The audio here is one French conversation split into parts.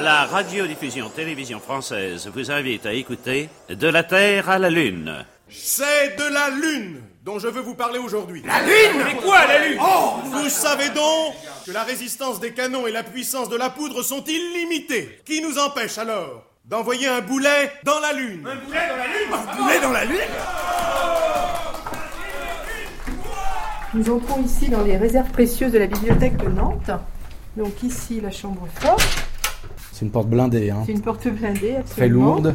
La radiodiffusion télévision française vous invite à écouter De la Terre à la Lune. C'est de la Lune dont je veux vous parler aujourd'hui. La Lune Mais quoi, la Lune Oh Vous savez donc que la résistance des canons et la puissance de la poudre sont illimitées. Qui nous empêche alors d'envoyer un boulet dans la Lune Un boulet dans la Lune Un boulet dans la Lune Nous entrons ici dans les réserves précieuses de la bibliothèque de Nantes. Donc ici la chambre forte. C'est une porte blindée. Hein. C'est une porte blindée, absolument. Très lourde.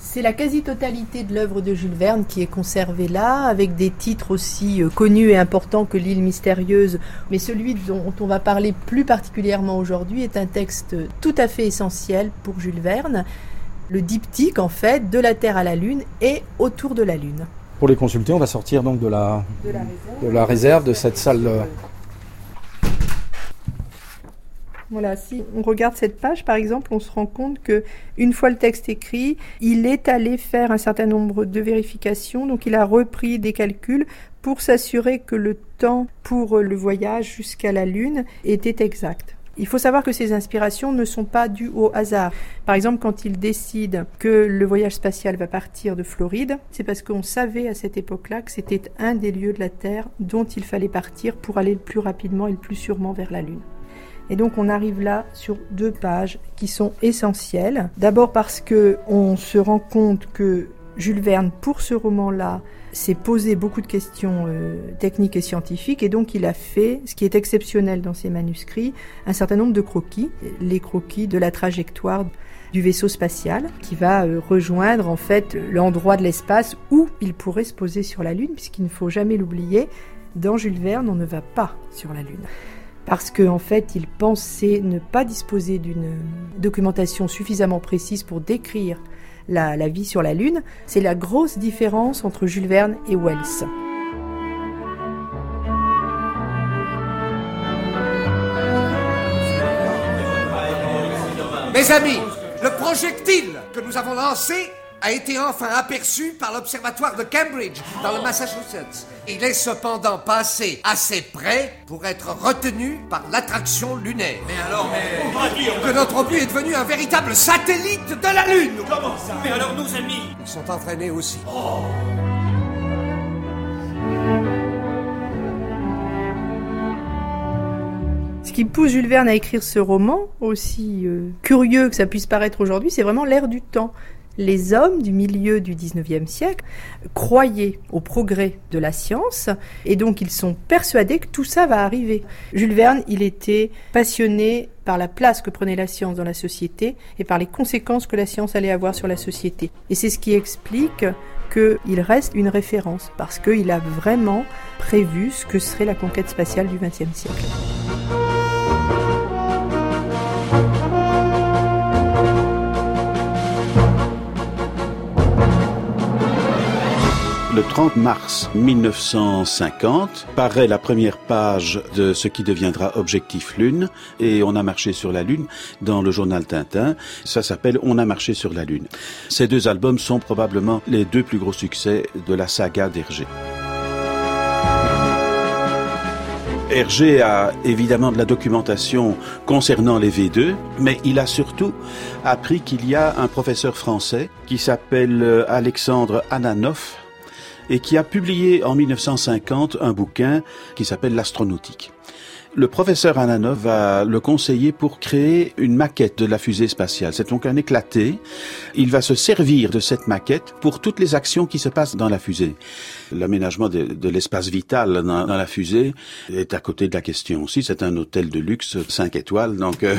C'est la quasi-totalité de l'œuvre de Jules Verne qui est conservée là, avec des titres aussi euh, connus et importants que L'île mystérieuse. Mais celui dont on va parler plus particulièrement aujourd'hui est un texte tout à fait essentiel pour Jules Verne. Le diptyque, en fait, de la Terre à la Lune et autour de la Lune. Pour les consulter, on va sortir donc de la, De la réserve. de, la réserve, de cette salle. euh, Voilà, si on regarde cette page, par exemple, on se rend compte que une fois le texte écrit, il est allé faire un certain nombre de vérifications. Donc, il a repris des calculs pour s'assurer que le temps pour le voyage jusqu'à la Lune était exact. Il faut savoir que ces inspirations ne sont pas dues au hasard. Par exemple, quand il décide que le voyage spatial va partir de Floride, c'est parce qu'on savait à cette époque-là que c'était un des lieux de la Terre dont il fallait partir pour aller le plus rapidement et le plus sûrement vers la Lune. Et donc on arrive là sur deux pages qui sont essentielles. D'abord parce que on se rend compte que Jules Verne, pour ce roman-là, s'est posé beaucoup de questions euh, techniques et scientifiques, et donc il a fait, ce qui est exceptionnel dans ses manuscrits, un certain nombre de croquis, les croquis de la trajectoire du vaisseau spatial, qui va euh, rejoindre en fait l'endroit de l'espace où il pourrait se poser sur la Lune, puisqu'il ne faut jamais l'oublier, dans Jules Verne, on ne va pas sur la Lune parce qu'en en fait, il pensait ne pas disposer d'une documentation suffisamment précise pour décrire la vie sur la Lune. C'est la grosse différence entre Jules Verne et Wells. Mes amis, le projectile que nous avons lancé a été enfin aperçu par l'observatoire de Cambridge, dans le Massachusetts. Il est cependant passé assez près pour être retenu par l'attraction lunaire. Mais alors, mais... Que notre but est devenu un véritable satellite de la Lune Comment ça? Mais alors nos amis? Ils sont entraînés aussi. Ce qui pousse Jules Verne à écrire ce roman, aussi euh, curieux que ça puisse paraître aujourd'hui, c'est vraiment l'ère du temps. Les hommes du milieu du 19e siècle croyaient au progrès de la science et donc ils sont persuadés que tout ça va arriver. Jules Verne, il était passionné par la place que prenait la science dans la société et par les conséquences que la science allait avoir sur la société. Et c'est ce qui explique qu'il reste une référence parce qu'il a vraiment prévu ce que serait la conquête spatiale du XXe siècle. Le 30 mars 1950 paraît la première page de ce qui deviendra Objectif Lune et On a marché sur la Lune dans le journal Tintin. Ça s'appelle On a marché sur la Lune. Ces deux albums sont probablement les deux plus gros succès de la saga d'Hergé. Hergé a évidemment de la documentation concernant les V2, mais il a surtout appris qu'il y a un professeur français qui s'appelle Alexandre Ananoff et qui a publié en 1950 un bouquin qui s'appelle L'astronautique. Le professeur Ananov va le conseiller pour créer une maquette de la fusée spatiale. C'est donc un éclaté. Il va se servir de cette maquette pour toutes les actions qui se passent dans la fusée. L'aménagement de, l'espace vital dans, la fusée est à côté de la question aussi. C'est un hôtel de luxe 5 étoiles, donc euh,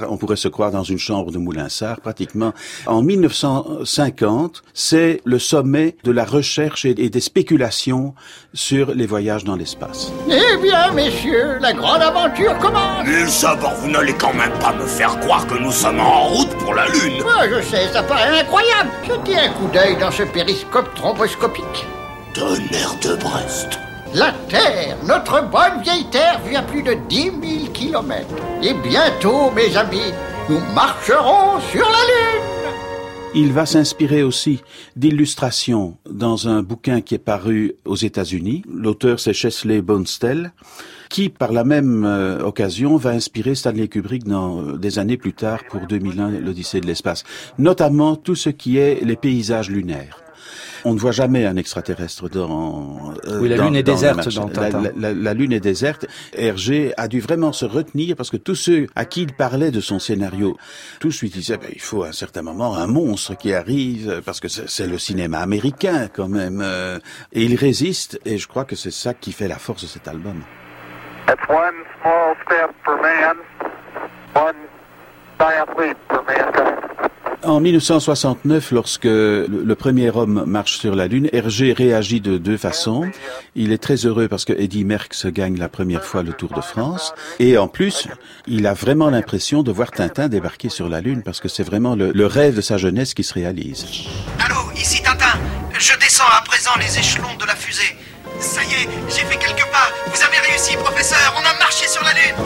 on pourrait se croire dans une chambre de Moulinsart pratiquement. En 1950, c'est le sommet de la recherche et des spéculations sur les voyages dans l'espace. Eh bien, messieurs, la grande aventure commence Mais ça, vous n'allez quand même pas me faire croire que nous sommes en route pour la Lune Moi, je sais, ça paraît incroyable Jetez un coup d'œil dans ce périscope thromboscopique. Tonnerre de Brest La Terre, notre bonne vieille Terre, vit à plus de 10 000 kilomètres. Et bientôt, mes amis, nous marcherons sur la Lune il va s'inspirer aussi d'illustrations dans un bouquin qui est paru aux États-Unis. L'auteur, c'est Chesley Bonestell, qui, par la même euh, occasion, va inspirer Stanley Kubrick dans euh, des années plus tard pour 2001, l'Odyssée de l'espace, notamment tout ce qui est les paysages lunaires. On ne voit jamais un extraterrestre dans. euh, oui, la Lune est déserte dans La, Lune est déserte. Hergé a dû vraiment se retenir parce que tous ceux à qui il parlait de son scénario, tous lui disaient ben, il faut à un certain moment un monstre qui arrive parce que c'est le cinéma américain quand même. Euh, et il résiste et je crois que c'est ça qui fait la force de cet album. one small step for man, one giant leap for mankind. En 1969, lorsque le, premier homme marche sur la Lune, Hergé réagit de deux façons. Il est très heureux parce que Eddie Merckx gagne la première fois le Tour de France. Et en plus, il a vraiment l'impression de voir Tintin débarquer sur la Lune parce que c'est vraiment le, rêve de sa jeunesse qui se réalise. Allô, ici Tintin. Je descends à présent les échelons de la fusée. Ça y est, j'ai fait quelques pas. Vous avez réussi, professeur. On a marché sur la Lune.